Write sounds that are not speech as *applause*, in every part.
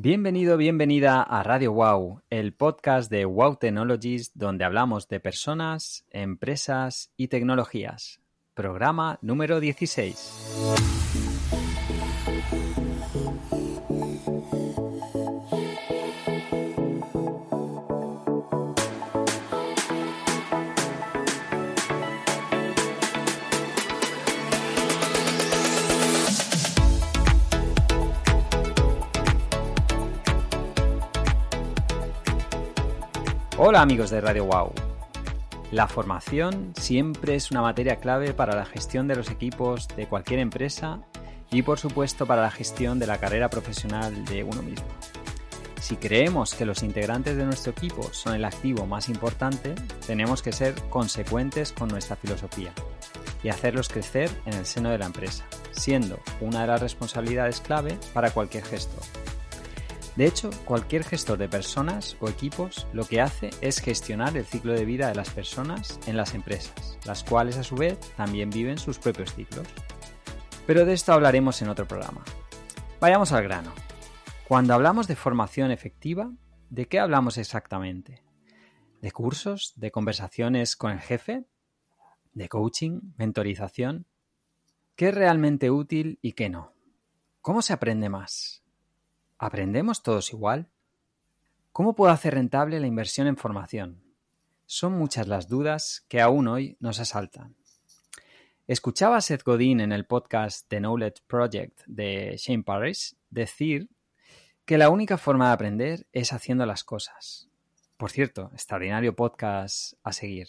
Bienvenido, bienvenida a Radio Wow, el podcast de Wow Technologies donde hablamos de personas, empresas y tecnologías. Programa número 16. Hola amigos de Radio Wow. La formación siempre es una materia clave para la gestión de los equipos de cualquier empresa y por supuesto para la gestión de la carrera profesional de uno mismo. Si creemos que los integrantes de nuestro equipo son el activo más importante, tenemos que ser consecuentes con nuestra filosofía y hacerlos crecer en el seno de la empresa, siendo una de las responsabilidades clave para cualquier gestor. De hecho, cualquier gestor de personas o equipos lo que hace es gestionar el ciclo de vida de las personas en las empresas, las cuales a su vez también viven sus propios ciclos. Pero de esto hablaremos en otro programa. Vayamos al grano. Cuando hablamos de formación efectiva, ¿de qué hablamos exactamente? ¿De cursos? ¿De conversaciones con el jefe? ¿De coaching? ¿Mentorización? ¿Qué es realmente útil y qué no? ¿Cómo se aprende más? ¿Aprendemos todos igual? ¿Cómo puedo hacer rentable la inversión en formación? Son muchas las dudas que aún hoy nos asaltan. Escuchaba a Seth Godin en el podcast The Knowledge Project de Shane Parrish decir que la única forma de aprender es haciendo las cosas. Por cierto, extraordinario podcast a seguir.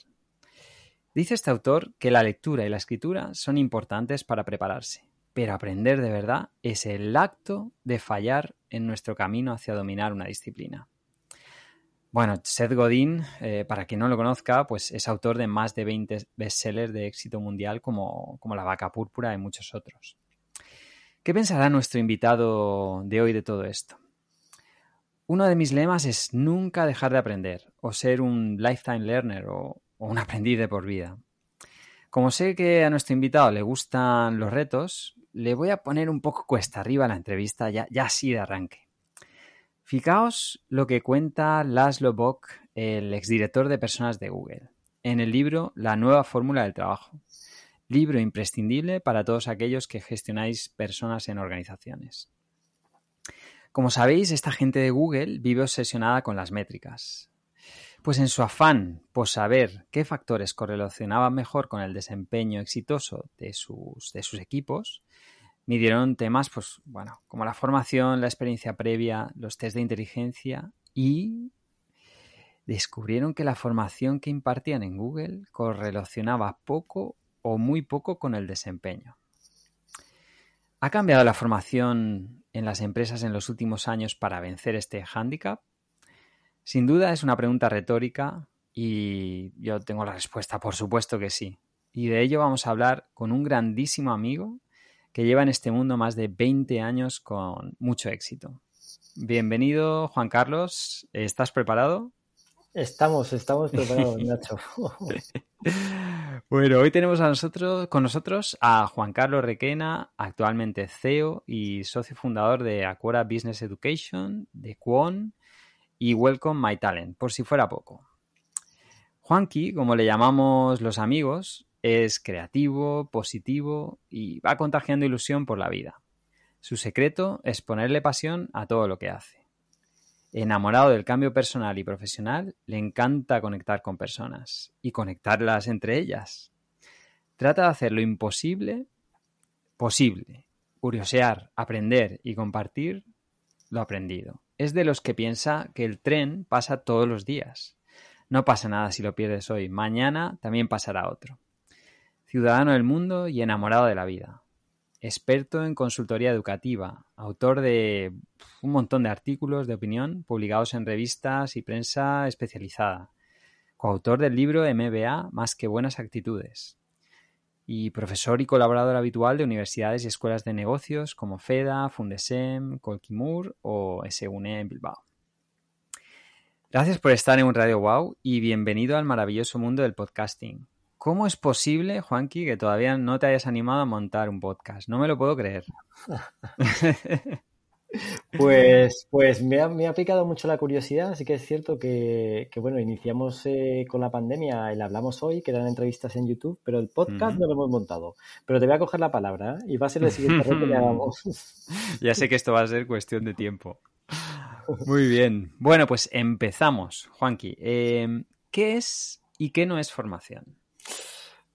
Dice este autor que la lectura y la escritura son importantes para prepararse, pero aprender de verdad es el acto de fallar en nuestro camino hacia dominar una disciplina. Bueno, Seth Godin, eh, para quien no lo conozca, pues es autor de más de 20 bestsellers de éxito mundial como, como La vaca púrpura y muchos otros. ¿Qué pensará nuestro invitado de hoy de todo esto? Uno de mis lemas es nunca dejar de aprender o ser un lifetime learner o, o un aprendiz de por vida. Como sé que a nuestro invitado le gustan los retos, le voy a poner un poco cuesta arriba la entrevista, ya, ya así de arranque. Fijaos lo que cuenta Laszlo Bock, el exdirector de personas de Google, en el libro La nueva fórmula del trabajo. Libro imprescindible para todos aquellos que gestionáis personas en organizaciones. Como sabéis, esta gente de Google vive obsesionada con las métricas. Pues en su afán por saber qué factores correlacionaban mejor con el desempeño exitoso de sus, de sus equipos, midieron temas, pues, bueno, como la formación, la experiencia previa, los test de inteligencia y descubrieron que la formación que impartían en Google correlacionaba poco o muy poco con el desempeño. ¿Ha cambiado la formación en las empresas en los últimos años para vencer este hándicap? Sin duda es una pregunta retórica y yo tengo la respuesta, por supuesto que sí. Y de ello vamos a hablar con un grandísimo amigo que lleva en este mundo más de 20 años con mucho éxito. Bienvenido, Juan Carlos. ¿Estás preparado? Estamos, estamos preparados, *laughs* Nacho. *laughs* bueno, hoy tenemos a nosotros, con nosotros a Juan Carlos Requena, actualmente CEO y socio fundador de Aquara Business Education, de Quon y Welcome My Talent, por si fuera poco. Juanqui, como le llamamos los amigos, es creativo, positivo y va contagiando ilusión por la vida. Su secreto es ponerle pasión a todo lo que hace. Enamorado del cambio personal y profesional, le encanta conectar con personas y conectarlas entre ellas. Trata de hacer lo imposible posible, curiosear, aprender y compartir lo aprendido. Es de los que piensa que el tren pasa todos los días. No pasa nada si lo pierdes hoy, mañana también pasará otro ciudadano del mundo y enamorado de la vida. experto en consultoría educativa, autor de un montón de artículos de opinión publicados en revistas y prensa especializada, coautor del libro MBA Más que buenas actitudes, y profesor y colaborador habitual de universidades y escuelas de negocios como FEDA, Fundesem, Colquimur o SUNE en Bilbao. Gracias por estar en un Radio Wow y bienvenido al maravilloso mundo del podcasting. ¿Cómo es posible, Juanqui, que todavía no te hayas animado a montar un podcast? No me lo puedo creer. *laughs* Pues, pues me, ha, picado mucho la curiosidad, así que es cierto que, bueno, iniciamos eh, con la pandemia, y la hablamos hoy, que eran entrevistas en YouTube, pero el podcast no lo hemos montado. Pero te voy a coger la palabra ¿eh? y va a ser el siguiente reto que hagamos. *laughs* Ya sé que esto va a ser cuestión de tiempo. Muy bien. Bueno, pues empezamos, Juanqui. Em, ¿Qué es y qué no es formación?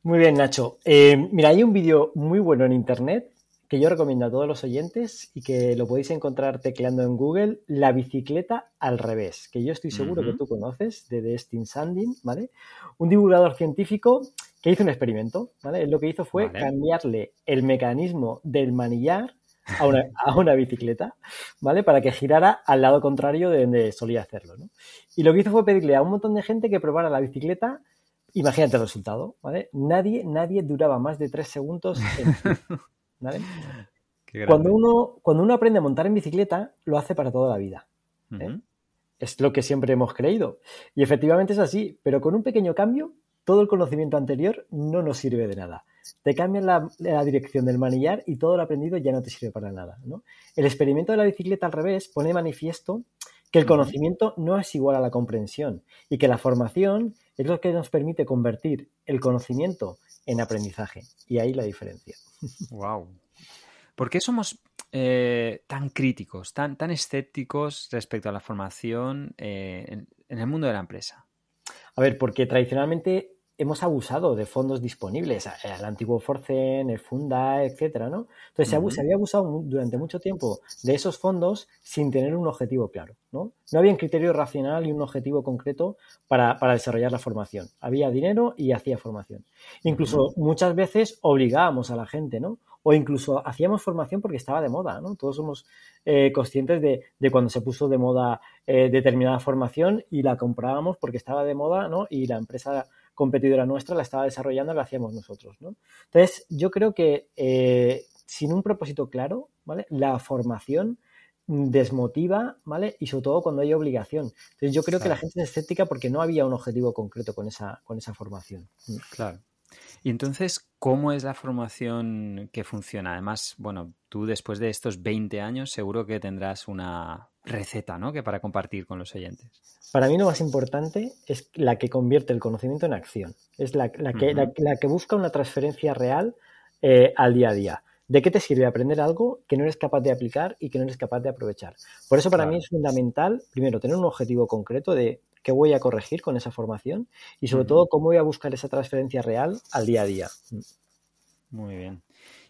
Muy bien, Nacho. Em, mira, hay un vídeo muy bueno en Internet que yo recomiendo a todos los oyentes y que lo podéis encontrar tecleando en Google, la bicicleta al revés, que yo estoy seguro que tú conoces, de Destin Sandin, ¿vale? Un divulgador científico que hizo un experimento, ¿vale? Él lo que hizo fue cambiarle el mecanismo del manillar a una, *laughs* a una, bicicleta, ¿vale? Para que girara al lado contrario de donde solía hacerlo, ¿no? Y lo que hizo fue pedirle a un montón de gente que probara la bicicleta Imagínate el resultado, ¿vale? Nadie, nadie duraba más de tres segundos en, *laughs* Cuando uno, cuando uno aprende a montar en bicicleta, lo hace para toda la vida. ¿eh? Es lo que siempre hemos creído. Y efectivamente es así, pero con un pequeño cambio, todo el conocimiento anterior no nos sirve de nada. Te cambian la, dirección del manillar y todo lo aprendido ya no te sirve para nada. El experimento de la bicicleta al revés pone manifiesto que el conocimiento no es igual a la comprensión y que la formación es lo que nos permite convertir el conocimiento en aprendizaje. Y ahí la diferencia. *laughs* Wow. ¿Por qué somos eh, tan críticos, tan, tan escépticos respecto a la formación eh, en, el mundo de la empresa? A ver, porque tradicionalmente hemos abusado de fondos disponibles, el antiguo Forcen, el Funda, etcétera, ¿no? Entonces se, había abusado durante mucho tiempo de esos fondos sin tener un objetivo claro, ¿no? No había un criterio racional y un objetivo concreto para, desarrollar la formación. Había dinero y hacía formación. Incluso muchas veces obligábamos a la gente, ¿no? O incluso hacíamos formación porque estaba de moda, ¿no? Todos somos eh, conscientes de, cuando se puso de moda eh, determinada formación y la comprábamos porque estaba de moda, ¿no? Y la empresa competidora nuestra la estaba desarrollando la hacíamos nosotros. ¿no? Entonces, yo creo que eh, sin un propósito claro, ¿vale? La formación desmotiva, ¿vale? Y sobre todo cuando hay obligación. Entonces yo creo que la gente es escéptica porque no había un objetivo concreto con esa, con esa formación. Mm. Claro. Y entonces, ¿cómo es la formación que funciona? Además, bueno, tú después de estos 20 años seguro que tendrás una receta, ¿no? Que para compartir con los oyentes. Para mí lo más importante es la que convierte el conocimiento en acción. Es la, que, la, que, busca una transferencia real eh, al día a día. ¿De qué te sirve aprender algo que no eres capaz de aplicar y que no eres capaz de aprovechar? Por eso para mí es fundamental, primero, tener un objetivo concreto de qué voy a corregir con esa formación y sobre todo cómo voy a buscar esa transferencia real al día a día. Muy bien.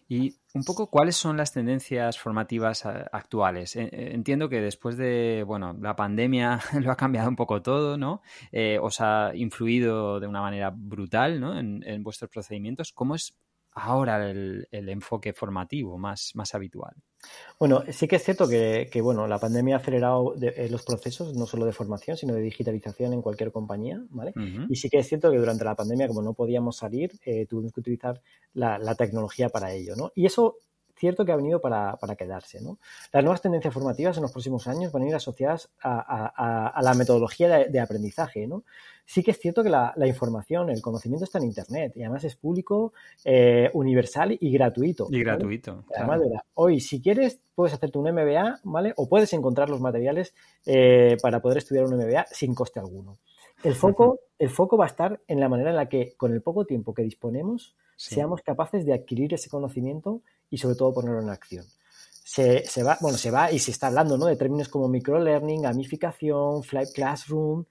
Y un poco cuáles son las tendencias formativas eh, actuales. Eh, eh, entiendo que después de, bueno, la pandemia *laughs* lo ha cambiado un poco todo, ¿no? os ha influido de una manera brutal, ¿no? En, en vuestros procedimientos. ¿Cómo es ahora el, enfoque formativo más, más habitual? Bueno, sí que es cierto que, bueno, la pandemia ha acelerado eh, los procesos, no solo de formación, sino de digitalización en cualquier compañía, ¿vale? Y sí que es cierto que durante la pandemia, como no podíamos salir, eh, tuvimos que utilizar la, la, tecnología para ello, ¿no? Y eso cierto que ha venido para, quedarse. ¿no? Las nuevas tendencias formativas en los próximos años van a ir asociadas a, la metodología de, aprendizaje. ¿no? Sí que es cierto que la, información, el conocimiento está en Internet y además es público, eh, universal y gratuito. Y gratuito. hoy, si quieres, puedes hacerte un MBA, ¿vale? O puedes encontrar los materiales eh, para poder estudiar un MBA sin coste alguno. El foco, el foco va a estar en la manera en la que, con el poco tiempo que disponemos, seamos capaces de adquirir ese conocimiento y sobre todo ponerlo en acción. Se, va, bueno, se va y se está hablando ¿no? de términos como microlearning, gamificación, flight classroom.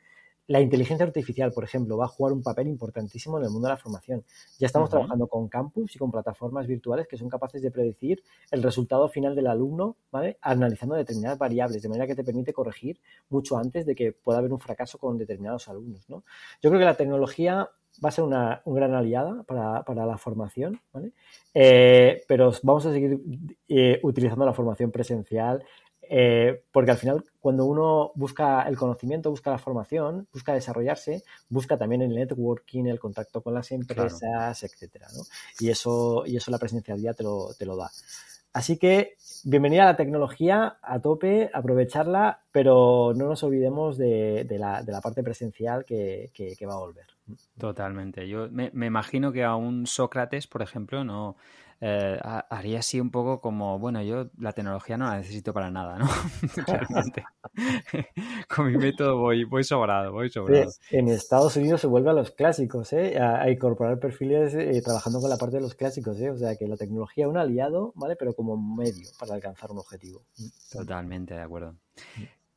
La inteligencia artificial, por ejemplo, va a jugar un papel importantísimo en el mundo de la formación. Ya estamos trabajando con campus y con plataformas virtuales que son capaces de predecir el resultado final del alumno, ¿vale? Analizando determinadas variables, de manera que te permite corregir mucho antes de que pueda haber un fracaso con determinados alumnos, ¿no? Yo creo que la tecnología va a ser una, gran aliada para, la formación, ¿vale? Eh, pero vamos a seguir eh, utilizando la formación presencial eh, porque al final cuando uno busca el conocimiento, busca la formación, busca desarrollarse, busca también el networking, el contacto con las empresas, etcétera, ¿no? Y eso, y eso la presencialidad te lo, te lo da. Así que bienvenida a la tecnología, a tope, aprovecharla, pero no nos olvidemos de, la, parte presencial que, va a volver. Totalmente. Yo me, me, imagino que a un Sócrates, por ejemplo, no eh, haría así un poco como, bueno, yo la tecnología no la necesito para nada, ¿no? *laughs* Realmente. *laughs* Con mi método voy, voy sobrado, voy sobrado. en Estados Unidos se vuelve a los clásicos, ¿eh? A, incorporar perfiles eh, trabajando con la parte de los clásicos, ¿eh? O sea, que la tecnología es un aliado, ¿vale? Pero como medio para alcanzar un objetivo. Totalmente, de acuerdo.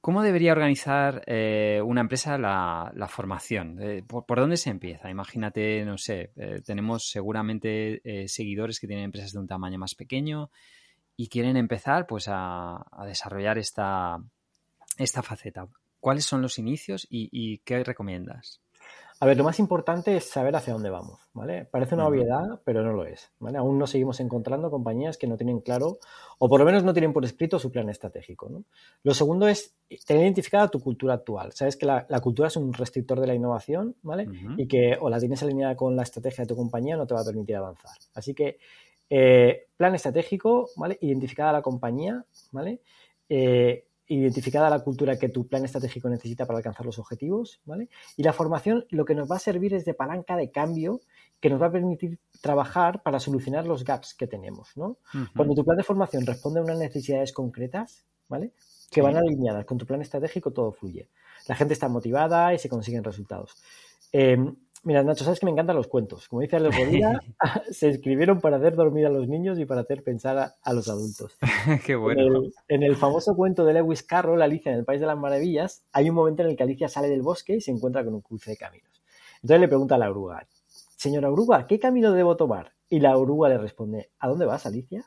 ¿Cómo debería organizar eh, una empresa la, formación? Eh, ¿por, dónde se empieza? Imagínate, no sé, eh, tenemos seguramente seguidores que tienen empresas de un tamaño más pequeño y quieren empezar pues a, desarrollar esta, esta faceta. ¿Cuáles son los inicios y qué recomiendas? A ver, lo más importante es saber hacia dónde vamos, ¿vale? Parece una obviedad, pero no lo es, ¿vale? Aún no seguimos encontrando compañías que no tienen claro, o por lo menos no tienen por escrito su plan estratégico, ¿no? Lo segundo es tener identificada tu cultura actual. Sabes que la, cultura es un restrictor de la innovación, ¿vale? Y que o la tienes alineada con la estrategia de tu compañía no te va a permitir avanzar. Así que eh, plan estratégico, ¿vale? Identificada la compañía, ¿vale? Eh, identificada la cultura que tu plan estratégico necesita para alcanzar los objetivos, ¿vale? Y la formación lo que nos va a servir es de palanca de cambio que nos va a permitir trabajar para solucionar los gaps que tenemos, ¿no? Cuando tu plan de formación responde a unas necesidades concretas, ¿vale? Que van alineadas con tu plan estratégico, todo fluye. La gente está motivada y se consiguen resultados. Em, Mira, Nacho, sabes que me encantan los cuentos. Como dice otro día, *laughs* *laughs* se escribieron para hacer dormir a los niños y para hacer pensar a, los adultos. *laughs* Qué bueno. En el, famoso cuento de Lewis Carroll, Alicia en el País de las Maravillas, hay un momento en el que Alicia sale del bosque y se encuentra con un cruce de caminos. Entonces le pregunta a la oruga, señora oruga, ¿qué camino debo tomar? Y la oruga le responde, ¿a dónde vas, Alicia?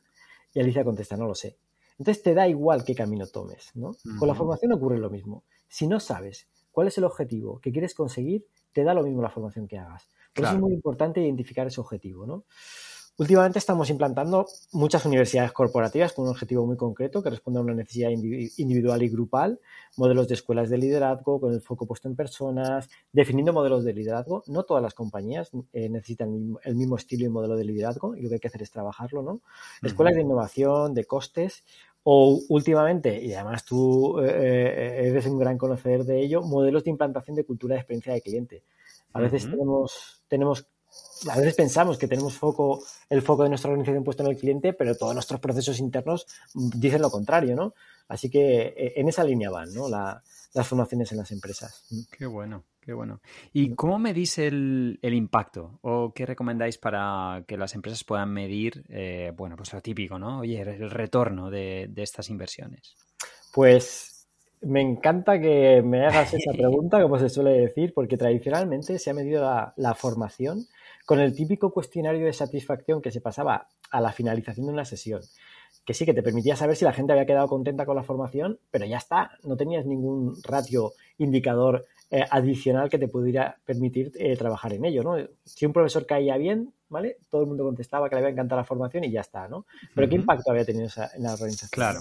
Y Alicia contesta, no lo sé. Entonces te da igual qué camino tomes, ¿no? Con la formación ocurre lo mismo. Si no sabes cuál es el objetivo que quieres conseguir, te da lo mismo la formación que hagas. Por eso es muy importante identificar ese objetivo, ¿no? Últimamente estamos implantando muchas universidades corporativas con un objetivo muy concreto que responde a una necesidad individual y grupal, modelos de escuelas de liderazgo con el foco puesto en personas, definiendo modelos de liderazgo. No todas las compañías eh, necesitan el mismo estilo y modelo de liderazgo y lo que hay que hacer es trabajarlo, ¿no? Escuelas de innovación, de costes o últimamente, y además tú eh, eh, eres un gran conocedor de ello, modelos de implantación de cultura de experiencia de cliente. A veces tenemos, tenemos, a veces pensamos que tenemos foco, el foco de nuestra organización puesto en el cliente, pero todos nuestros procesos internos dicen lo contrario, ¿no? Así que eh, en esa línea van, ¿no? Las formaciones en las empresas. Qué bueno. Qué bueno. ¿Y cómo medís el, el impacto? ¿O qué recomendáis para que las empresas puedan medir, eh, bueno, pues lo típico, ¿no? Oye, el retorno de, de estas inversiones. Pues me encanta que me hagas esa *laughs* pregunta, como se suele decir, porque tradicionalmente se ha medido la, la, formación con el típico cuestionario de satisfacción que se pasaba a la finalización de una sesión. Que sí, que te permitía saber si la gente había quedado contenta con la formación, pero ya está, no tenías ningún ratio indicador eh, adicional que te pudiera permitir eh, trabajar en ello, ¿no? Si un profesor caía bien, ¿vale? Todo el mundo contestaba que le había encantado la formación y ya está, ¿no? Pero ¿qué impacto había tenido esa, en la organización? Claro.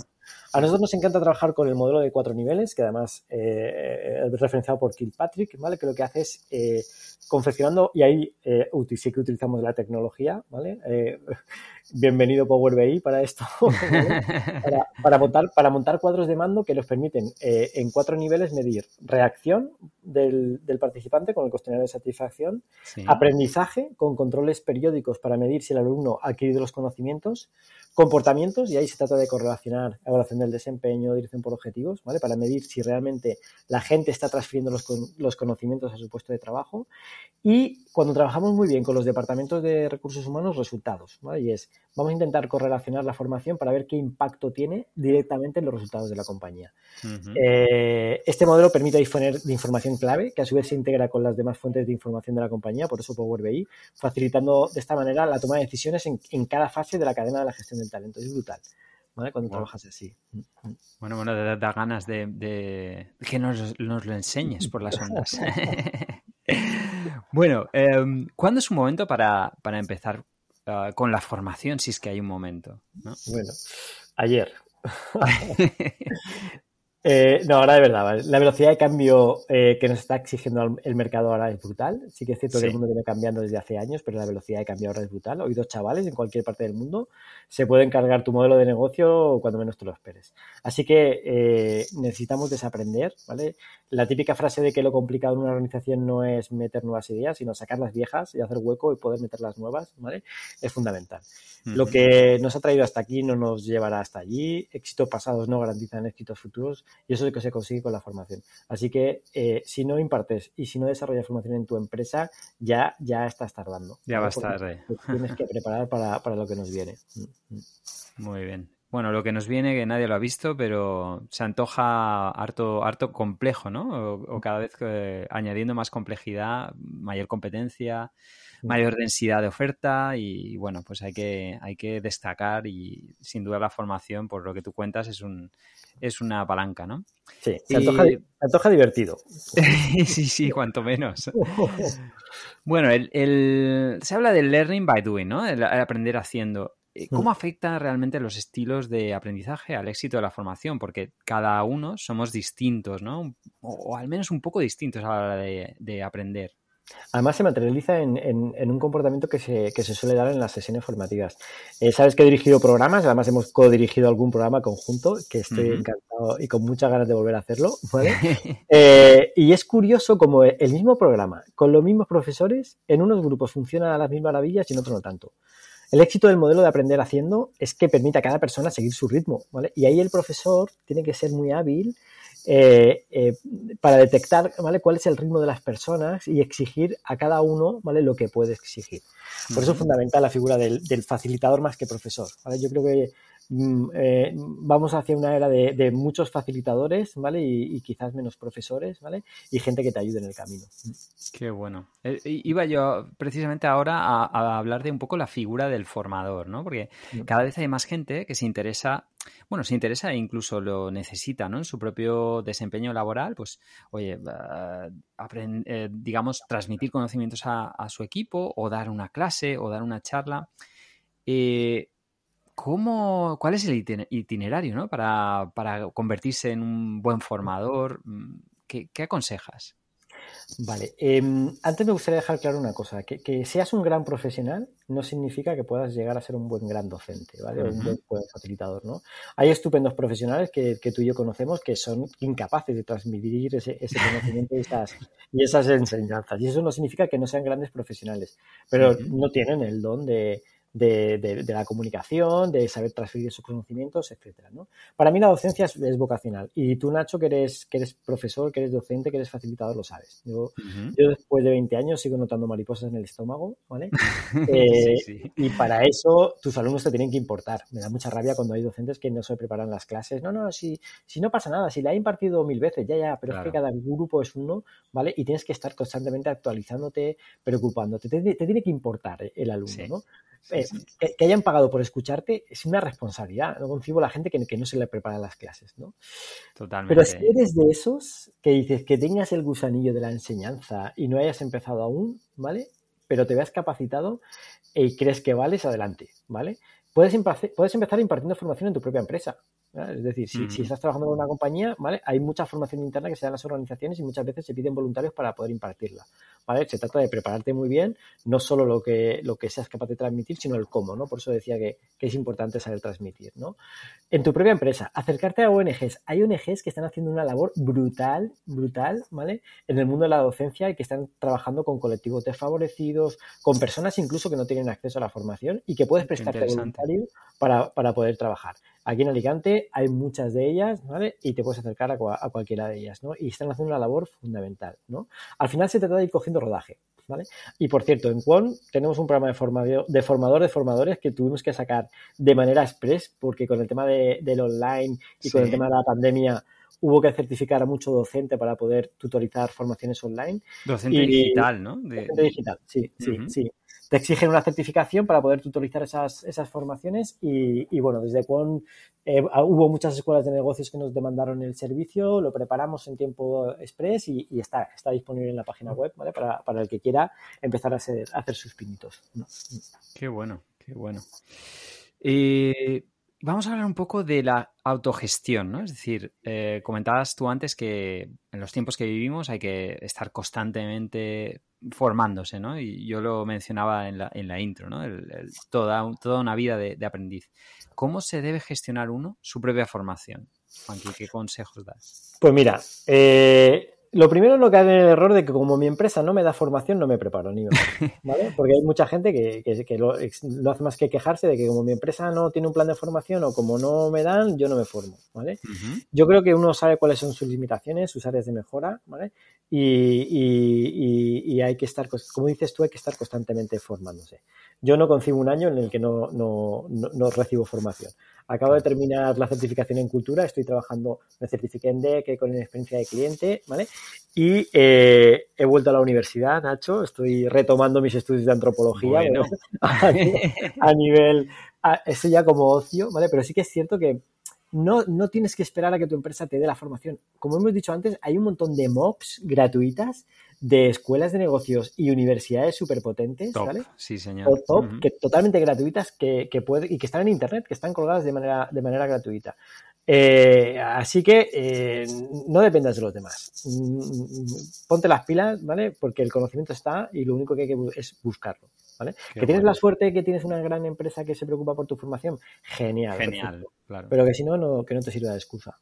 A nosotros nos encanta trabajar con el modelo de cuatro niveles, que además eh, es referenciado por Kilpatrick, ¿vale? Que lo que hace es eh, confeccionando, y ahí eh, sí que utilizamos la tecnología, ¿vale? *laughs* bienvenido Power BI para esto, *laughs* para, montar, para montar cuadros de mando que nos permiten en cuatro niveles medir reacción del, participante con el cuestionario de satisfacción, aprendizaje con controles periódicos para medir si el alumno ha adquirido los conocimientos, comportamientos, y ahí se trata de correlacionar evaluación del desempeño, dirección por objetivos, ¿vale? Para medir si realmente la gente está transfiriendo los, los conocimientos a su puesto de trabajo. Y cuando trabajamos muy bien con los departamentos de recursos humanos, resultados, ¿vale? Y es, vamos a intentar correlacionar la formación para ver qué impacto tiene directamente en los resultados de la compañía. Eh, este modelo permite disponer de información clave, que a su vez se integra con las demás fuentes de información de la compañía, por eso Power BI, facilitando de esta manera la toma de decisiones en, en cada fase de la cadena de la gestión del talento. Es brutal. ¿vale? Cuando trabajas así. Bueno, bueno, da, da ganas de, que nos, lo enseñes por las ondas. *laughs* Bueno, em, ¿cuándo es un momento para, empezar ah, con la formación, si es que hay un momento? Bueno, ayer. *laughs* Eh, no, ahora de verdad, la velocidad de cambio eh, que nos está exigiendo el mercado ahora es brutal. Sí que es cierto que el mundo viene cambiando desde hace años, pero la velocidad de cambio ahora es brutal. Hoy dos chavales en cualquier parte del mundo se pueden cargar tu modelo de negocio cuando menos te lo esperes. Así que eh, necesitamos desaprender, ¿vale? La típica frase de que lo complicado en una organización no es meter nuevas ideas, sino sacar las viejas y hacer hueco y poder meter las nuevas, ¿vale? Es fundamental. Lo que nos ha traído hasta aquí no nos llevará hasta allí. Éxitos pasados no garantizan éxitos futuros y eso es lo que se consigue con la formación. Así que eh, si no impartes y si no desarrollas formación en tu empresa, ya, ya estás tardando. Ya vas tarde. Tienes que preparar para, para lo que nos viene. Mm, mm. Muy bien. Bueno, lo que nos viene, que nadie lo ha visto, pero se antoja harto, harto complejo, ¿no? O, cada vez que, añadiendo más complejidad, mayor competencia, mayor densidad de oferta y, bueno, pues hay que, hay que destacar y sin duda la formación, por lo que tú cuentas, es un es una palanca, ¿no? Sí, se, antoja, divertido. *laughs* sí, sí, cuanto menos. bueno, el, se habla del learning by doing, ¿no? el aprender haciendo. Eh, ¿Cómo mm. afecta realmente los estilos de aprendizaje al éxito de la formación? Porque cada uno somos distintos, ¿no? O, al menos un poco distintos a la hora de, aprender. Además, se materializa en, un comportamiento que se, suele dar en las sesiones formativas. Eh, Sabes que he dirigido programas, además hemos co-dirigido algún programa conjunto, que estoy encantado y con muchas ganas de volver a hacerlo. *laughs* Eh, y es curioso como el mismo programa, con los mismos profesores, en unos grupos funciona a las mismas maravillas y en otros no tanto. El éxito del modelo de aprender haciendo es que permite a cada persona seguir su ritmo, ¿vale? Y ahí el profesor tiene que ser muy hábil eh, eh, para detectar ¿vale? cuál es el ritmo de las personas y exigir a cada uno ¿vale? lo que puede exigir. Por eso es fundamental la figura del, del facilitador más que profesor. ¿vale? Yo creo que eh, vamos hacia una era de, muchos facilitadores, ¿vale? Y, quizás menos profesores, ¿vale? Y gente que te ayude en el camino. Qué bueno. Eh, iba yo precisamente ahora a, hablar de un poco la figura del formador, ¿no? Porque mm. cada vez hay más gente que se interesa, bueno, se interesa e incluso lo necesita, ¿no? En su propio desempeño laboral, pues, oye, eh, digamos, transmitir conocimientos a, su equipo o dar una clase o dar una charla. ¿Cómo, ¿Cuál es el itinerario para, convertirse en un buen formador? Mm, ¿Qué, aconsejas? Vale, em, antes me gustaría dejar claro una cosa, que, seas un gran profesional no significa que puedas llegar a ser un buen gran docente, ¿vale? O un buen facilitador, ¿no? Hay estupendos profesionales que, tú y yo conocemos que son incapaces de transmitir ese, conocimiento y esas, y esas enseñanzas. Y eso no significa que no sean grandes profesionales, pero no tienen el don de, de, la comunicación, de saber transferir esos conocimientos, etcétera, ¿no? Para mí la docencia es, vocacional. Y tú, Nacho, que eres, que eres profesor, que eres docente, que eres facilitador, lo sabes. Yo, yo después de 20 años sigo notando mariposas en el estómago, ¿vale? *laughs* Eh, y para eso tus alumnos te tienen que importar. Me da mucha rabia cuando hay docentes que no se preparan las clases. No, no, si, si no pasa nada, si la he impartido mil veces, ya, ya, pero es que cada grupo es uno, ¿vale? Y tienes que estar constantemente actualizándote, preocupándote. Te, te tiene que importar el alumno, ¿no? Eh, que, hayan pagado por escucharte es una responsabilidad. No concibo a la gente que, que, no se le preparan las clases, ¿no? Totalmente. Pero si eres de esos que dices que tengas el gusanillo de la enseñanza y no hayas empezado aún, ¿vale? Pero te veas capacitado y crees que vales, adelante, ¿vale? Puedes, puedes empezar impartiendo formación en tu propia empresa. Es decir, si, estás trabajando en una compañía, ¿vale? Hay mucha formación interna que se da en las organizaciones y muchas veces se piden voluntarios para poder impartirla, ¿vale? Se trata de prepararte muy bien, no solo lo que, lo que seas capaz de transmitir, sino el cómo, ¿no? Por eso decía que, es importante saber transmitir, ¿no? En tu propia empresa, acercarte a ONGs. Hay ONGs que están haciendo una labor brutal, brutal, ¿vale? En el mundo de la docencia y que están trabajando con colectivos desfavorecidos, con personas incluso que no tienen acceso a la formación y que puedes prestarte voluntario para, para poder trabajar. Aquí en Alicante hay muchas de ellas, ¿vale? Y te puedes acercar a, cualquiera de ellas, ¿no? Y están haciendo una labor fundamental, ¿no? Al final se trata de ir cogiendo rodaje, ¿vale? Y por cierto, en Quon tenemos un programa de, formador, de formador de formadores que tuvimos que sacar de manera express porque con el tema del online y con el tema de la pandemia hubo que certificar a mucho docente para poder tutorizar formaciones online. Docente digital, ¿no? Docente digital, sí, sí, sí te exigen una certificación para poder tutorizar esas, esas formaciones y, bueno, desde cuando eh, hubo muchas escuelas de negocios que nos demandaron el servicio, lo preparamos en tiempo express y, está, está disponible en la página web para, para el que quiera empezar a, hacer sus pinitos. Qué bueno, qué bueno. Vamos a hablar un poco de la autogestión, ¿no? Es decir, eh, comentabas tú antes que en los tiempos que vivimos hay que estar constantemente formándose, ¿no? Y yo lo mencionaba en la, intro, ¿no? toda, una vida de, aprendiz. ¿Cómo se debe gestionar uno su propia formación? ¿qué consejos das? Pues mira, eh, lo primero es que hay en el error de que como mi empresa no me da formación, no me preparo ni me *laughs* ¿vale? Porque hay mucha gente que, que, lo, hace más que quejarse de que como mi empresa no tiene un plan de formación o como no me dan, yo no me formo, ¿vale? Yo creo que uno sabe cuáles son sus limitaciones, sus áreas de mejora, ¿vale? Y, y, y, hay que estar, como dices tú, hay que estar constantemente formándose. Yo no concibo un año en el que no, no, no recibo formación. Acabo de terminar la certificación en cultura, estoy trabajando, me certifiqué en DEC con experiencia de cliente, ¿vale? Y eh, he vuelto a la universidad, Nacho, estoy retomando mis estudios de antropología *laughs* a, nivel, eso ya como ocio, ¿vale? Pero sí que es cierto que no, no tienes que esperar a que tu empresa te dé la formación. Como hemos dicho antes, hay un montón de mocks gratuitas de escuelas de negocios y universidades superpotentes, ¿vale? Sí, señor. top, que, totalmente gratuitas que, que puede, y que están en internet, que están colgadas de manera, de manera gratuita. Eh, así que eh, no dependas de los demás. Mm, ponte las pilas, ¿vale? Porque el conocimiento está y lo único que hay que es buscarlo, ¿vale? que tienes la suerte que tienes una gran empresa que se preocupa por tu formación, genial. Genial, claro. Pero que si no, no, que no te sirva de excusa.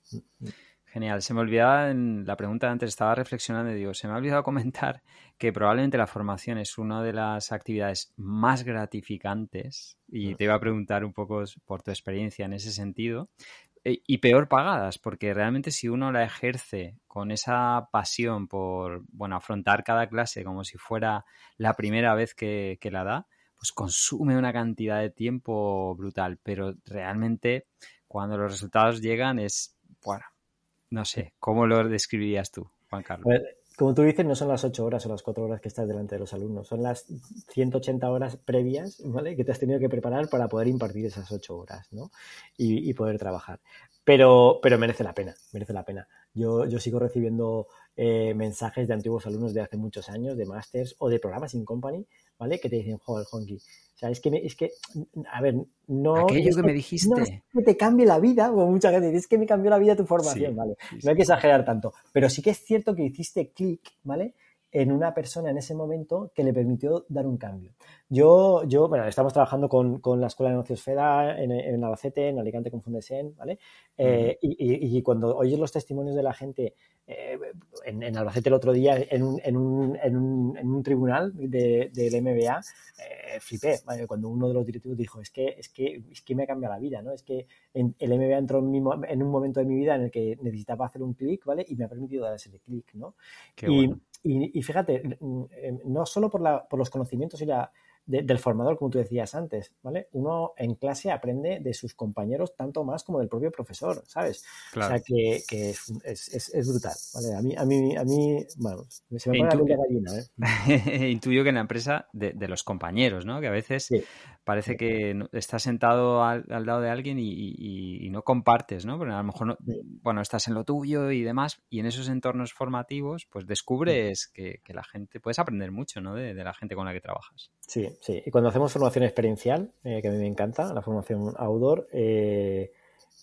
Genial. Se me olvidaba en la pregunta de antes, estaba reflexionando y digo, se me ha olvidado comentar que probablemente la formación es una de las actividades más gratificantes y te iba a preguntar un poco por tu experiencia en ese sentido y peor pagadas, porque realmente si uno la ejerce con esa pasión por, bueno, afrontar cada clase como si fuera la primera vez que, que la da, pues consume una cantidad de tiempo brutal, pero realmente cuando los resultados llegan es, bueno, no sé, ¿cómo lo describirías tú, Juan Carlos? Pues, como tú dices, no son las 8 horas o las 4 horas que estás delante de los alumnos, son las 180 horas previas, ¿vale? Que te has tenido que preparar para poder impartir esas 8 horas, ¿no? Y, poder trabajar. Pero, pero merece la pena, merece la pena. Yo, yo sigo recibiendo eh, mensajes de antiguos alumnos de hace muchos años, de másters o de programas in company, ¿vale? Que te dicen, joder, Honky, o sea, es que, es que, a ver, no... Aquello que, me dijiste. No es que te cambie la vida, como mucha gente dice, es que me cambió la vida tu formación, ¿vale? no hay que exagerar tanto. Pero sí que es cierto que hiciste clic, ¿vale? En una persona en ese momento que le permitió dar un cambio. Yo, yo bueno, estamos trabajando con, con la Escuela de Negocios FEDA en, en, Albacete, en Alicante con Fundesen, ¿vale? Eh, y, y, cuando oyes los testimonios de la gente eh, en, en, Albacete el otro día en un, en un, en un, un tribunal de, del MBA, eh, flipé, ¿vale? cuando uno de los directivos dijo, es que, es que, es que me cambia la vida, ¿no? Es que el MBA entró en, en, un momento de mi vida en el que necesitaba hacer un clic, ¿vale? Y me ha permitido dar ese clic, ¿no? y, y, fíjate, eh, no solo por, la, por los conocimientos y la, del formador, como tú decías antes, ¿vale? Uno en clase aprende de sus compañeros tanto más como del propio profesor, ¿sabes? O sea, que, que es, es, es, brutal, ¿vale? A mí, a mí, a mí bueno, se me pone la gallina, ¿eh? *laughs* Intuyo que en la empresa de, de, los compañeros, ¿no? Que a veces parece que estás sentado al, lado de alguien y, y, no compartes, ¿no? Porque a lo mejor, no, bueno, estás en lo tuyo y demás, y en esos entornos formativos, pues descubres que, que la gente, puedes aprender mucho, ¿no? De, de la gente con la que trabajas. Sí, sí. Y cuando hacemos formación experiencial, eh, que a mí me encanta, la formación outdoor, eh,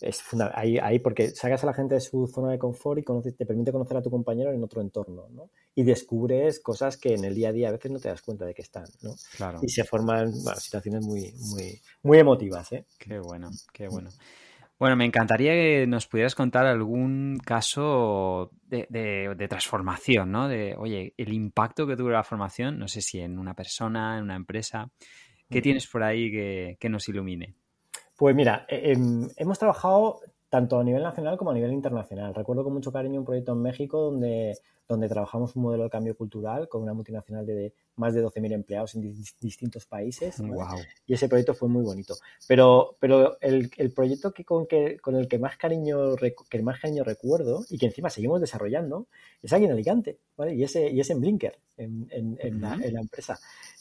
es fundamental. Ahí, ahí, porque sacas a la gente de su zona de confort y te permite conocer a tu compañero en otro entorno, ¿no? Y descubres cosas que en el día a día a veces no te das cuenta de que están, ¿no? Claro. Y se forman situaciones muy, muy, muy emotivas, ¿eh? Qué bueno, qué bueno. Bueno, me encantaría que nos pudieras contar algún caso de, transformación, ¿no? De, oye, el impacto que tuvo la formación, no sé si en una persona, en una empresa. ¿Qué tienes por ahí que, nos ilumine? Pues mira, eh, em, hemos trabajado tanto a nivel nacional como a nivel internacional. Recuerdo con mucho cariño un proyecto en México donde, donde trabajamos un modelo de cambio cultural con una multinacional de, más de 12.000 empleados en distintos países. Y ese proyecto fue muy bonito. Pero, pero el, el proyecto que con, que con el que más, cariño, que más cariño recuerdo y que encima seguimos desarrollando es aquí en Alicante, ¿vale? Y, ese, y es en Blinker, en, en, la, en la, empresa.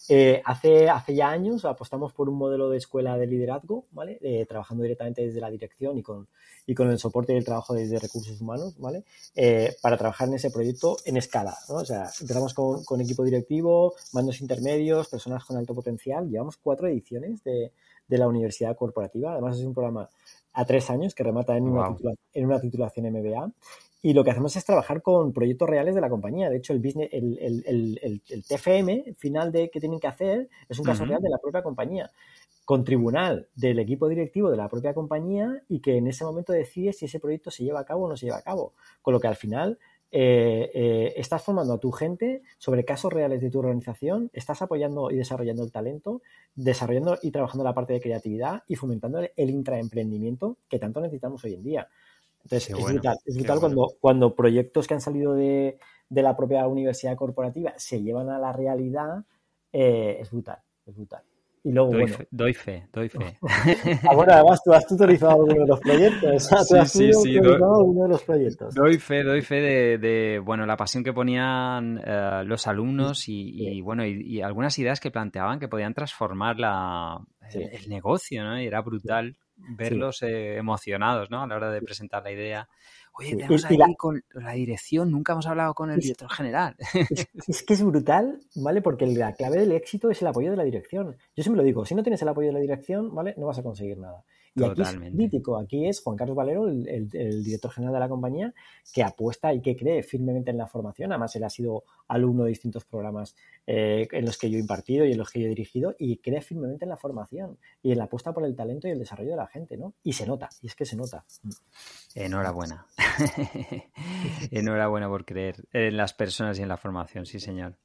Eh, hace, hace ya años apostamos por un modelo de escuela de liderazgo, ¿vale? Eh, trabajando directamente desde la dirección y con, y con el soporte y el trabajo desde recursos humanos, ¿vale? Eh, para trabajar en ese proyecto en escala, ¿no? O sea, empezamos con, con, equipo directivo, mandos intermedios, personas con alto potencial. Llevamos cuatro ediciones de, de la universidad corporativa. Además, es un programa a tres años que remata en, una, en una titulación MBA. Y lo que hacemos es trabajar con proyectos reales de la compañía. De hecho, el, business, el, el, el, TFM final de que tienen que hacer es un caso real de la propia compañía, con tribunal del equipo directivo de la propia compañía y que en ese momento decide si ese proyecto se lleva a cabo o no se lleva a cabo. Con lo que al final eh, eh, estás formando a tu gente sobre casos reales de tu organización, estás apoyando y desarrollando el talento, desarrollando y trabajando la parte de creatividad y fomentando el, intraemprendimiento que tanto necesitamos hoy en día. Entonces, es brutal, es brutal cuando, cuando proyectos que han salido de, la propia universidad corporativa se llevan a la realidad, eh, es brutal, es brutal. Luego, doy, bueno. fe, doy fe, doy fe. *laughs* ah, bueno, además tú has tutorizado alguno de los proyectos. *laughs* sí, sí, sí, doy, alguno de los proyectos. Doy fe, doy fe de, de bueno, la pasión que ponían uh, los alumnos y, y bueno, y, y, algunas ideas que planteaban que podían transformar la, el, el, negocio, ¿no? Y era brutal verlos eh, emocionados, ¿no? A la hora de presentar la idea. Oye, tenemos ahí la... con la dirección, nunca hemos hablado con el director general. *laughs* Es, es, que es brutal, ¿vale? Porque la clave del éxito es el apoyo de la dirección. Yo siempre lo digo, si no tienes el apoyo de la dirección, ¿vale? No vas a conseguir nada. Y Totalmente. aquí es crítico, aquí es Juan Carlos Valero, el, el, el, director general de la compañía, que apuesta y que cree firmemente en la formación. Además, él ha sido alumno de distintos programas eh, en los que yo he impartido y en los que yo he dirigido y cree firmemente en la formación y en la apuesta por el talento y el desarrollo de la gente, ¿no? Y se nota, y es que se nota. Enhorabuena. *laughs* Enhorabuena por creer en las personas y en la formación, sí, señor.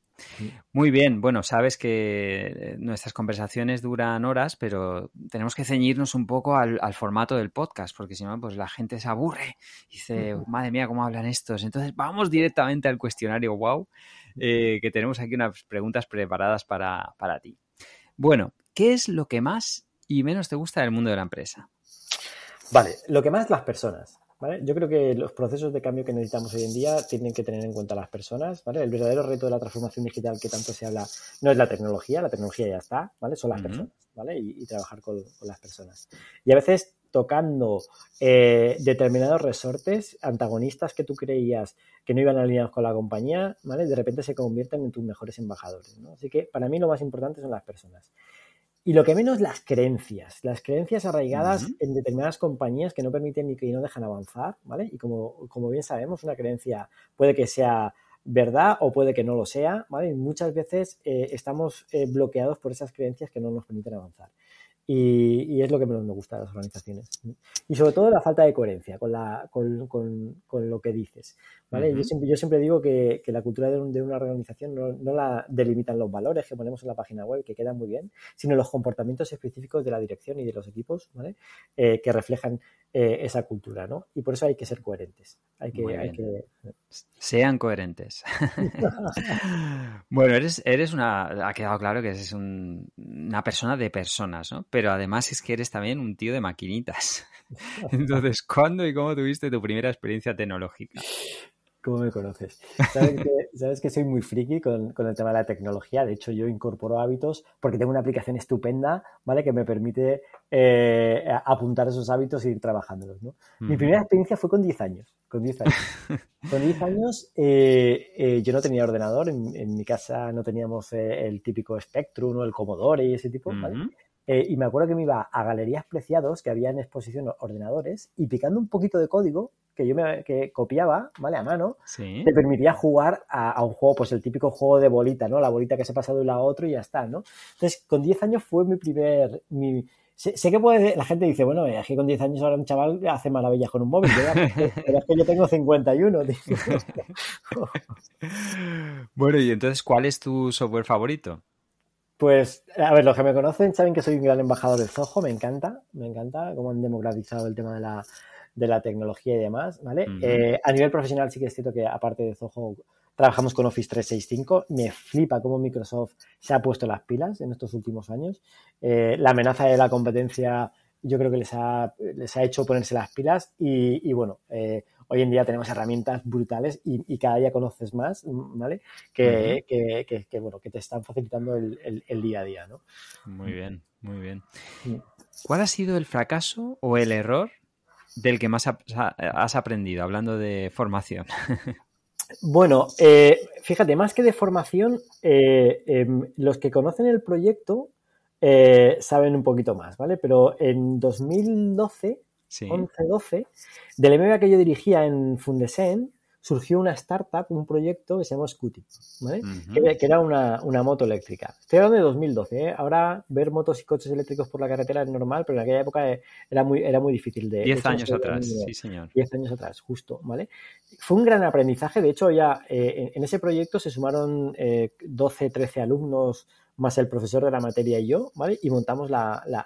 Muy bien, bueno, sabes que nuestras conversaciones duran horas, pero tenemos que ceñirnos un poco al, al formato del podcast, porque si no, pues la gente se aburre y dice, madre mía, ¿cómo hablan estos? Entonces, vamos directamente al cuestionario wow, eh, que tenemos aquí unas preguntas preparadas para, para ti. Bueno, ¿qué es lo que más y menos te gusta del mundo de la empresa? Vale, lo que más las personas. ¿Vale? Yo creo que los procesos de cambio que necesitamos hoy en día tienen que tener en cuenta las personas, ¿vale? El verdadero reto de la transformación digital que tanto se habla no es la tecnología, la tecnología ya está, ¿vale? Son las uh -huh. personas, ¿vale? Y, y trabajar con, con, las personas. Y a veces tocando eh, determinados resortes antagonistas que tú creías que no iban alineados con la compañía, ¿vale? De repente se convierten en tus mejores embajadores, ¿no? Así que para mí lo más importante son las personas. Y lo que menos las creencias, las creencias arraigadas uh -huh. en determinadas compañías que no permiten ni que no dejan avanzar, ¿vale? Y como, como bien sabemos, una creencia puede que sea verdad o puede que no lo sea, ¿vale? Y muchas veces eh, estamos eh, bloqueados por esas creencias que no nos permiten avanzar. Y, y, es lo que menos me gusta de las organizaciones. Y sobre todo la falta de coherencia con, la, con, con, con lo que dices. ¿vale? Uh -huh. yo, siempre, yo siempre digo que, que la cultura de, un, de una organización no, no, la delimitan los valores que ponemos en la página web, que quedan muy bien, sino los comportamientos específicos de la dirección y de los equipos ¿vale? eh, que reflejan eh, esa cultura. ¿no? Y por eso hay que ser coherentes. Hay que, hay que... Sean coherentes. *laughs* *laughs* bueno, eres, eres una. Ha quedado claro que eres un, una persona de personas, ¿no? Pero además es que eres también un tío de maquinitas. *laughs* Entonces, ¿cuándo y cómo tuviste tu primera experiencia tecnológica? ¿Cómo me conoces? Sabes que, sabes que soy muy friki con, con, el tema de la tecnología. De hecho, yo incorporo hábitos porque tengo una aplicación estupenda, ¿vale? Que me permite eh, apuntar esos hábitos e ir trabajándolos, ¿no? Mm. Mi primera experiencia fue con 10 años. Con 10 años. *laughs* con 10 años eh, eh, yo no tenía ordenador. En, en mi casa no teníamos eh, el típico Spectrum o el Commodore y ese tipo, ¿vale? Mm -hmm. Eh, y me acuerdo que me iba a galerías preciados que había en exposición ordenadores y picando un poquito de código que yo me que copiaba, ¿vale? A mano, sí. te permitía jugar a, a, un juego, pues el típico juego de bolita, ¿no? La bolita que se pasa de un lado a otro y ya está, ¿no? Entonces, con 10 años fue mi primer... Mi, sé, sé, que puede, la gente dice, bueno, es que con 10 años ahora un chaval hace maravillas con un móvil, *laughs* pero es que yo tengo 51, tío. *laughs* *laughs* bueno, y entonces, ¿cuál es tu software favorito? Pues, a ver, los que me conocen saben que soy un gran embajador de Zoho, me encanta, me encanta cómo han democratizado el tema de la, la tecnología y demás, ¿vale? Eh, a nivel profesional sí que es cierto que aparte de Zoho trabajamos con Office 365. Me flipa cómo Microsoft se ha puesto las pilas en estos últimos años. Eh, la amenaza de la competencia yo creo que les ha, les ha hecho ponerse las pilas y, bueno, eh, hoy en día tenemos herramientas brutales y, cada día conoces más, ¿vale? Que, bueno, que te están facilitando el, día a día, ¿no? Muy bien, muy bien. ¿Cuál ha sido el fracaso o el error del que más has aprendido, hablando de formación? *laughs* Bueno, eh, fíjate, más que de formación, eh, em, los que conocen el proyecto eh, saben un poquito más, ¿vale? Pero en 2012, 11-12, del MBA que yo dirigía en Fundesen, surgió una startup, un proyecto que se llama Scooty, ¿vale? que, era una, moto eléctrica. Estoy hablando de 2012, ¿eh? Ahora ver motos y coches eléctricos por la carretera es normal, pero en aquella época eh, era muy, era muy difícil de... Diez años atrás, sí señor. Diez años atrás, justo, ¿vale? Fue un gran aprendizaje, de hecho ya eh, en, ese proyecto se sumaron 12, 13 alumnos más el profesor de la materia y yo, ¿vale? Y montamos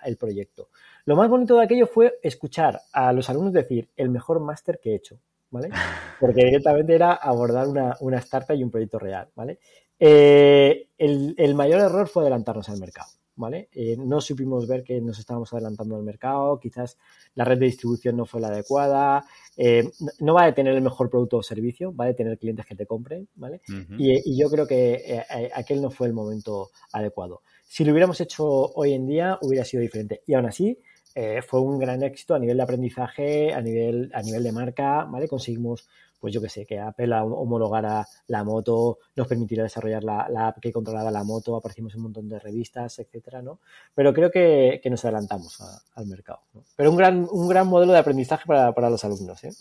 el proyecto. Lo más bonito de aquello fue escuchar a los alumnos decir el mejor máster que he hecho, ¿vale? *laughs* Porque directamente era abordar una, una startup y un proyecto real, ¿vale? Eh, el, mayor error fue adelantarnos al mercado, ¿vale? Eh, no supimos ver que nos estábamos adelantando al mercado, quizás la red de distribución no fue la adecuada, eh, no va a tener el mejor producto o servicio, va a tener clientes que te compren, ¿vale? y, y, yo creo que aquel no fue el momento adecuado. Si lo hubiéramos hecho hoy en día, hubiera sido diferente. Y aún así, eh, fue un gran éxito a nivel de aprendizaje, a nivel, a nivel de marca, ¿vale? Conseguimos, pues yo que sé, que Apple homologara la moto, nos permitiera desarrollar la, app que controlaba la moto, aparecimos en un montón de revistas, etcétera, ¿no? Pero creo que, nos adelantamos al mercado. Pero un gran, un gran modelo de aprendizaje para, los alumnos, ¿eh?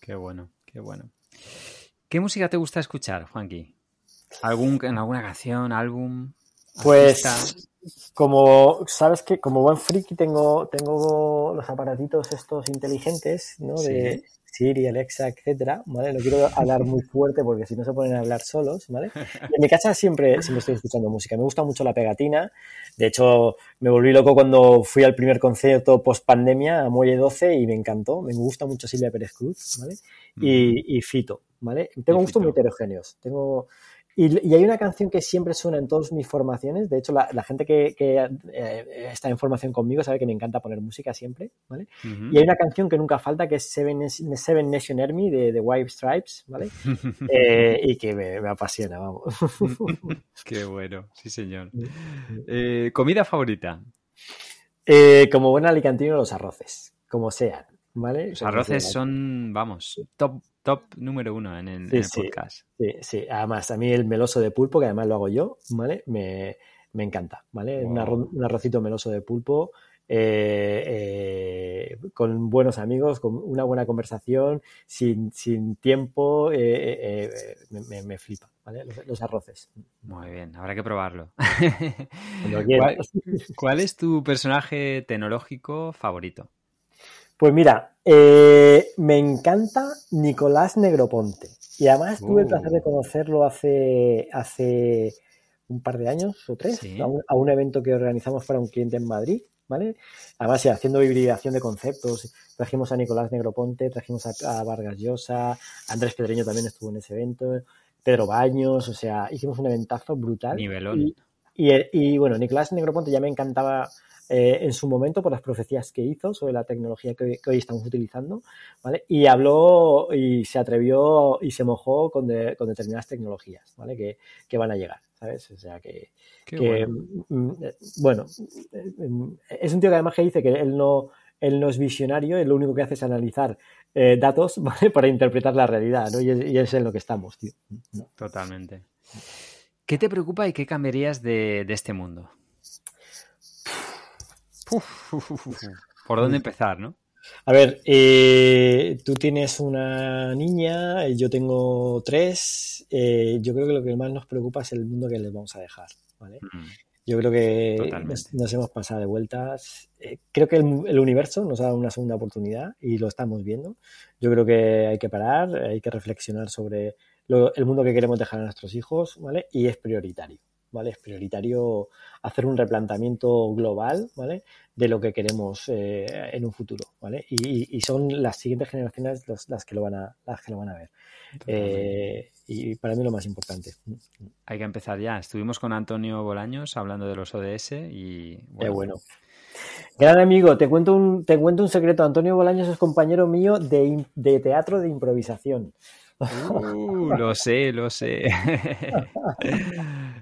Qué bueno, qué bueno. ¿Qué música te gusta escuchar, Juanqui? ¿Algún, ¿En alguna canción, álbum? Pues como sabes que como buen friki tengo, tengo los aparatitos estos inteligentes, ¿no? De Siri, Alexa, etcétera, ¿vale? No quiero hablar muy fuerte porque si no se ponen a hablar solos, ¿vale? en mi casa siempre, siempre estoy escuchando música. Me gusta mucho la pegatina. De hecho, me volví loco cuando fui al primer concierto post pandemia a Muelle 12 y me encantó. Me gusta mucho Silvia Pérez Cruz, ¿vale? Y, y Fito, ¿vale? Tengo gustos muy heterogéneos. Tengo y, hay una canción que siempre suena en todas mis formaciones. De hecho, la, gente que, eh, está en formación conmigo sabe que me encanta poner música siempre, ¿vale? Y hay una canción que nunca falta que es Seven, Seven Nation Army de, The White Stripes, ¿vale? *laughs* Eh, y que me, apasiona, vamos. *laughs* Qué bueno, sí señor. Eh, ¿Comida favorita? como buen alicantino, los arroces, como sean, ¿vale? Los arroces son, vamos, top top número uno en el, podcast. Sí, sí, además a mí el meloso de pulpo, que además lo hago yo, ¿vale? Me, encanta, ¿vale? Un, arrocito meloso de pulpo eh, eh, con buenos amigos, con una buena conversación, sin, tiempo, eh, me, flipa, ¿vale? Los, arroces. Muy bien, habrá que probarlo. *laughs* ¿Cuál es tu personaje tecnológico favorito? Pues mira, eh, me encanta Nicolás Negroponte. Y además tuve el placer de uh. conocerlo hace, hace un par de años o tres, a, un, evento que organizamos para un cliente en Madrid. ¿Vale? Además, sí, haciendo hibridación de conceptos, trajimos a Nicolás Negroponte, trajimos a, Vargas Llosa, Andrés Pedreño también estuvo en ese evento, Pedro Baños, o sea, hicimos un eventazo brutal. Nivelón. Y, y, bueno, Nicolás Negroponte ya me encantaba eh, en su momento por las profecías que hizo sobre la tecnología que, hoy estamos utilizando, ¿vale? Y habló y se atrevió y se mojó con, con determinadas tecnologías, ¿vale? Que, que, van a llegar, ¿sabes? O sea que, bueno. Mm, es un tío que además que dice que él no, él no es visionario, él lo único que hace es analizar eh, datos *laughs* ¿vale? para interpretar la realidad, ¿no? Y es, y es, en lo que estamos, tío. Totalmente. ¿Qué te preocupa y qué cambiarías de, de este mundo? ¿Por dónde empezar, no? A ver, eh, tú tienes una niña, yo tengo tres. Eh, yo creo que lo que más nos preocupa es el mundo que les vamos a dejar. ¿vale? Mm. Yo creo que nos, hemos pasado de vueltas. Eh, creo que el, universo nos ha dado una segunda oportunidad y lo estamos viendo. Yo creo que hay que parar, hay que reflexionar sobre el mundo que queremos dejar a nuestros hijos, ¿vale? Y es prioritario. ¿Vale? Es prioritario hacer un replanteamiento global, ¿vale? De lo que queremos eh, en un futuro, ¿vale? Y, son las siguientes generaciones las que lo van a, las que lo van a ver. Eh, y para mí lo más importante. Hay que empezar ya. Estuvimos con Antonio Bolaños hablando de los ODS y bueno. bueno. Gran amigo, te cuento un, te cuento un secreto. Antonio Bolaños es compañero mío de, de teatro de improvisación. Uh, lo sé, lo sé. *laughs*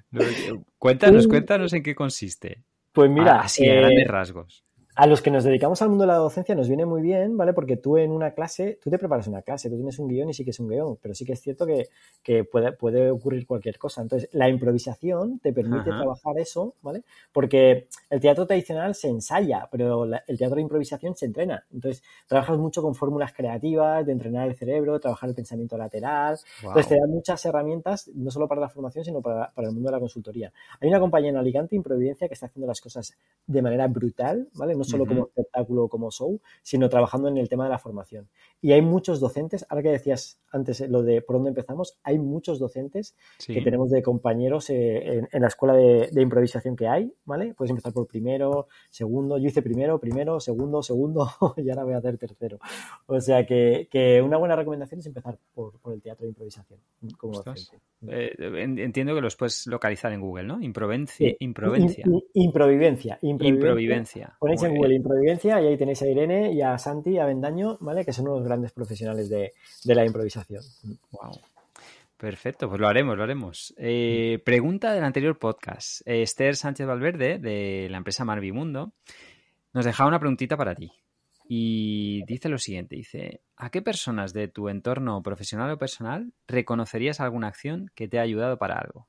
cuéntanos, cuéntanos en qué consiste. Pues mira, así a grandes eh, rasgos a los que nos dedicamos al mundo de la docencia nos viene muy bien, ¿vale? Porque tú en una clase, tú te preparas una clase, tú tienes un guion y sí que es un guion, pero sí que es cierto que, que puede, puede ocurrir cualquier cosa. Entonces, la improvisación te permite trabajar eso, ¿vale? Porque el teatro tradicional se ensaya, pero el teatro de improvisación se entrena. Entonces, trabajas mucho con fórmulas creativas, de entrenar el cerebro, trabajar el pensamiento lateral. Entonces, te dan muchas herramientas, no solo para la formación, sino para, para el mundo de la consultoría. Hay una compañía en Alicante, Improvidencia, que está haciendo las cosas de manera brutal, ¿vale? No solo como espectáculo, como show, sino trabajando en el tema de la formación. Y hay muchos docentes, ahora que decías antes eh, lo de por dónde empezamos, hay muchos docentes que tenemos de compañeros eh, en, la escuela de, improvisación que hay, ¿vale? Puedes empezar por primero, segundo, yo hice primero, primero, segundo, segundo, *laughs* y ahora voy a hacer tercero. O sea que, una buena recomendación es empezar por, el teatro de improvisación como docente. Eh, entiendo que los puedes localizar en Google, ¿no? Improvencia. improvencia. improvivencia. Improvivencia. Ponéis en Google Improvidencia y ahí tenéis a Irene y a Santi y a Bendaño, ¿vale? Que son unos grandes profesionales de, la improvisación. Wow. Perfecto, pues lo haremos, lo haremos. Eh, pregunta del anterior podcast. Esther Sánchez Valverde, de la empresa Marvimundo, nos dejaba una preguntita para ti. Y dice lo siguiente, dice, ¿a qué personas de tu entorno profesional o personal reconocerías alguna acción que te ha ayudado para algo?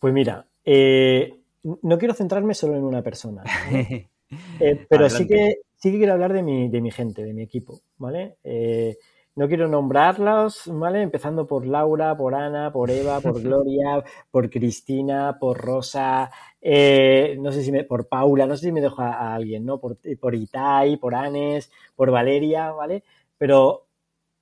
Pues mira, eh, no quiero centrarme solo en una persona, *laughs* eh, pero sí que, sí que quiero hablar de mi, de mi gente, de mi equipo, ¿vale? Eh, no quiero nombrarlos, ¿vale? Empezando por Laura, por Ana, por Eva, por *laughs* Gloria, por Cristina, por Rosa, eh, no sé si me, por Paula, no sé si me dejo a, alguien, ¿no? Por, por Itai, por Anes, por Valeria, ¿vale? Pero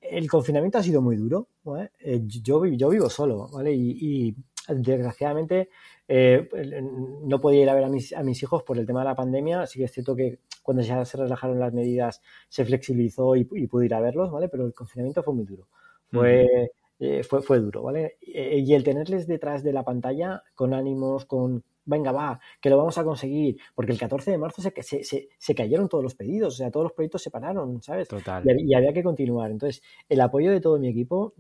el confinamiento ha sido muy duro, ¿vale? Yo, yo vivo solo, ¿vale? y desgraciadamente eh, no podía ir a ver a mis, a mis hijos por el tema de la pandemia. Así que es cierto que cuando ya se relajaron las medidas se flexibilizó y, pude ir a verlos, ¿vale? Pero el confinamiento fue muy duro. Fue, eh, fue, fue duro, ¿vale? Eh, y el tenerles detrás de la pantalla con ánimos, con venga, va, que lo vamos a conseguir, porque el 14 de marzo se, se, se, cayeron todos los pedidos, o sea, todos los proyectos se pararon, ¿sabes? Total. Y, había que continuar. Entonces, el apoyo de todo mi equipo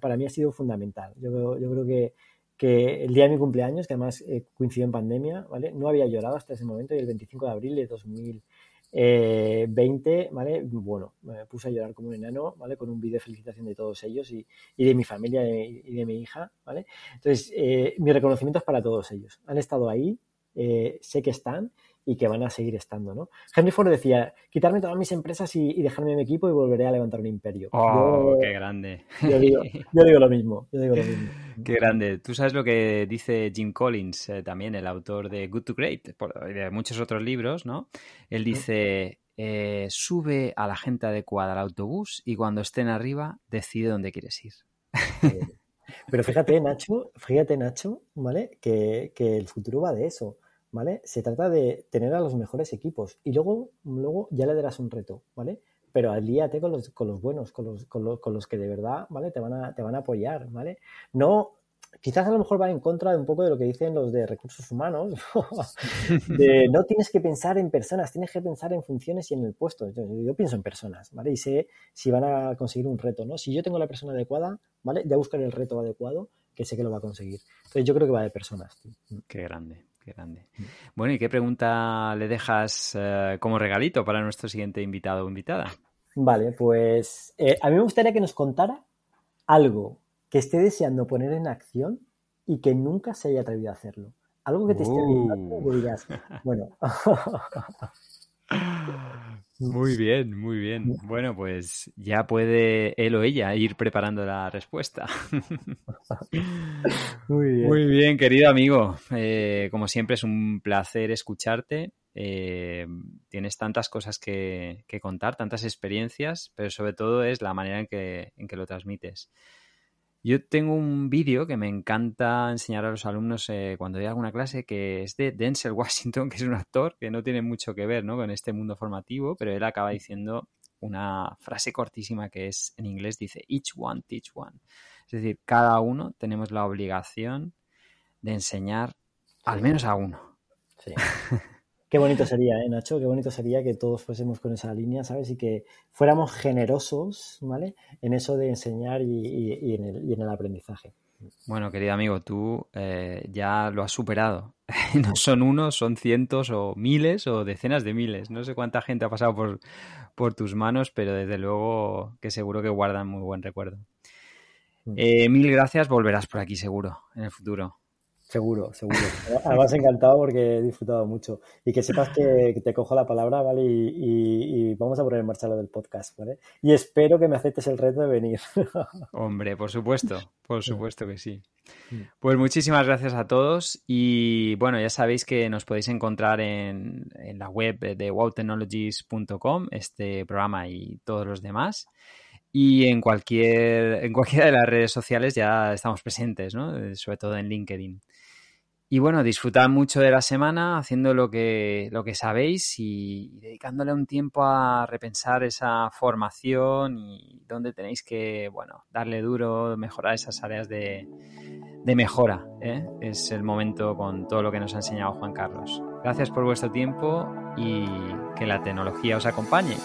para mí ha sido fundamental. Yo, yo creo que, que el día de mi cumpleaños, que además eh, coincidió en pandemia, ¿vale? No había llorado hasta ese momento y el 25 de abril de 2020, ¿vale? Bueno, me puse a llorar como un enano, ¿vale? Con un vídeo de felicitación de todos ellos y, de mi familia y de, mi hija, ¿vale? Entonces, eh, mi reconocimiento es para todos ellos. Han estado ahí, eh, sé que están y que van a seguir estando, ¿no? Henry Ford decía, quitarme todas mis empresas y, dejarme mi equipo y volveré a levantar un imperio. ¡Oh, qué grande! Yo digo, lo mismo, yo digo lo mismo. *laughs* Qué grande. Tú sabes lo que dice Jim Collins, eh, también el autor de Good to Great, de muchos otros libros, ¿no? Él dice, eh, sube a la gente adecuada al autobús y cuando estén arriba, decide dónde quieres ir. Pero fíjate, Nacho, fíjate, Nacho, ¿vale? Que, que el futuro va de eso. ¿Vale? Se trata de tener a los mejores equipos y luego, luego ya le darás un reto, ¿vale? Pero alíate con los, con los buenos, con los, con, los, con los que de verdad, ¿vale? Te van, a, te van a apoyar, ¿vale? No, quizás a lo mejor va en contra de un poco de lo que dicen los de recursos humanos, *laughs* de no tienes que pensar en personas, tienes que pensar en funciones y en el puesto. Yo, pienso en personas, ¿vale? Y sé si van a conseguir un reto, ¿no? Si yo tengo la persona adecuada, ¿vale? Ya buscaré el reto adecuado que sé que lo va a conseguir. Entonces yo creo que va de personas. Qué grande grande. Mm. Bueno, ¿y qué pregunta le dejas eh, como regalito para nuestro siguiente invitado o invitada? Vale, pues eh, a mí me gustaría que nos contara algo que esté deseando poner en acción y que nunca se haya atrevido a hacerlo. Algo que te esté uh. que digas, bueno. *laughs* *laughs* *laughs* Muy bien, muy bien. Bueno, pues ya puede él o ella ir preparando la respuesta. *laughs* Muy bien. Muy bien, querido amigo. Eh, como siempre es un placer escucharte. Eh, tienes tantas cosas que, contar, tantas experiencias, pero sobre todo es la manera en que, en que lo transmites. Yo tengo un vídeo que me encanta enseñar a los alumnos eh, cuando doy alguna clase, que es de Denzel *laughs* Washington, que es un actor que no tiene mucho que ver ¿no? con este mundo formativo, pero él acaba diciendo una frase cortísima que es, en inglés dice, each one, teach one. Es decir, cada uno tenemos la obligación de enseñar al menos a uno. Sí. *laughs* Qué bonito sería, ¿eh, Nacho? Qué bonito sería que todos fuésemos con esa línea, ¿sabes? Y que fuéramos generosos, ¿vale? En eso de enseñar y, en, el, aprendizaje. Bueno, querido amigo, tú eh, ya lo has superado. *laughs* no son unos, son cientos o miles o decenas de miles. No sé cuánta gente ha pasado por, por tus manos, pero desde luego que seguro que guardan muy buen recuerdo. Mm. Eh, mil gracias, volverás por aquí seguro en el futuro. Seguro, seguro. *laughs* Además, encantado porque he disfrutado mucho. Y que sepas que, te cojo la palabra, ¿vale? Y, vamos a poner en marcha lo del podcast, ¿vale? Y espero que me aceptes el reto de venir. *laughs* Hombre, por supuesto, por supuesto que sí. Pues muchísimas gracias a todos. Y bueno, ya sabéis que nos podéis encontrar en, en la web de wowtechnologies.com, este programa y todos los demás. Y en cualquier, en cualquiera de las redes sociales ya estamos presentes, ¿no? Eh, sobre todo en LinkedIn. Y bueno, disfrutad mucho de la semana haciendo lo que, lo que sabéis y dedicándole un tiempo a repensar esa formación y dónde tenéis que, bueno, darle duro, mejorar esas áreas de, de mejora. ¿eh? Es el momento con todo lo que nos ha enseñado Juan Carlos. Gracias por vuestro tiempo y que la tecnología os acompañe.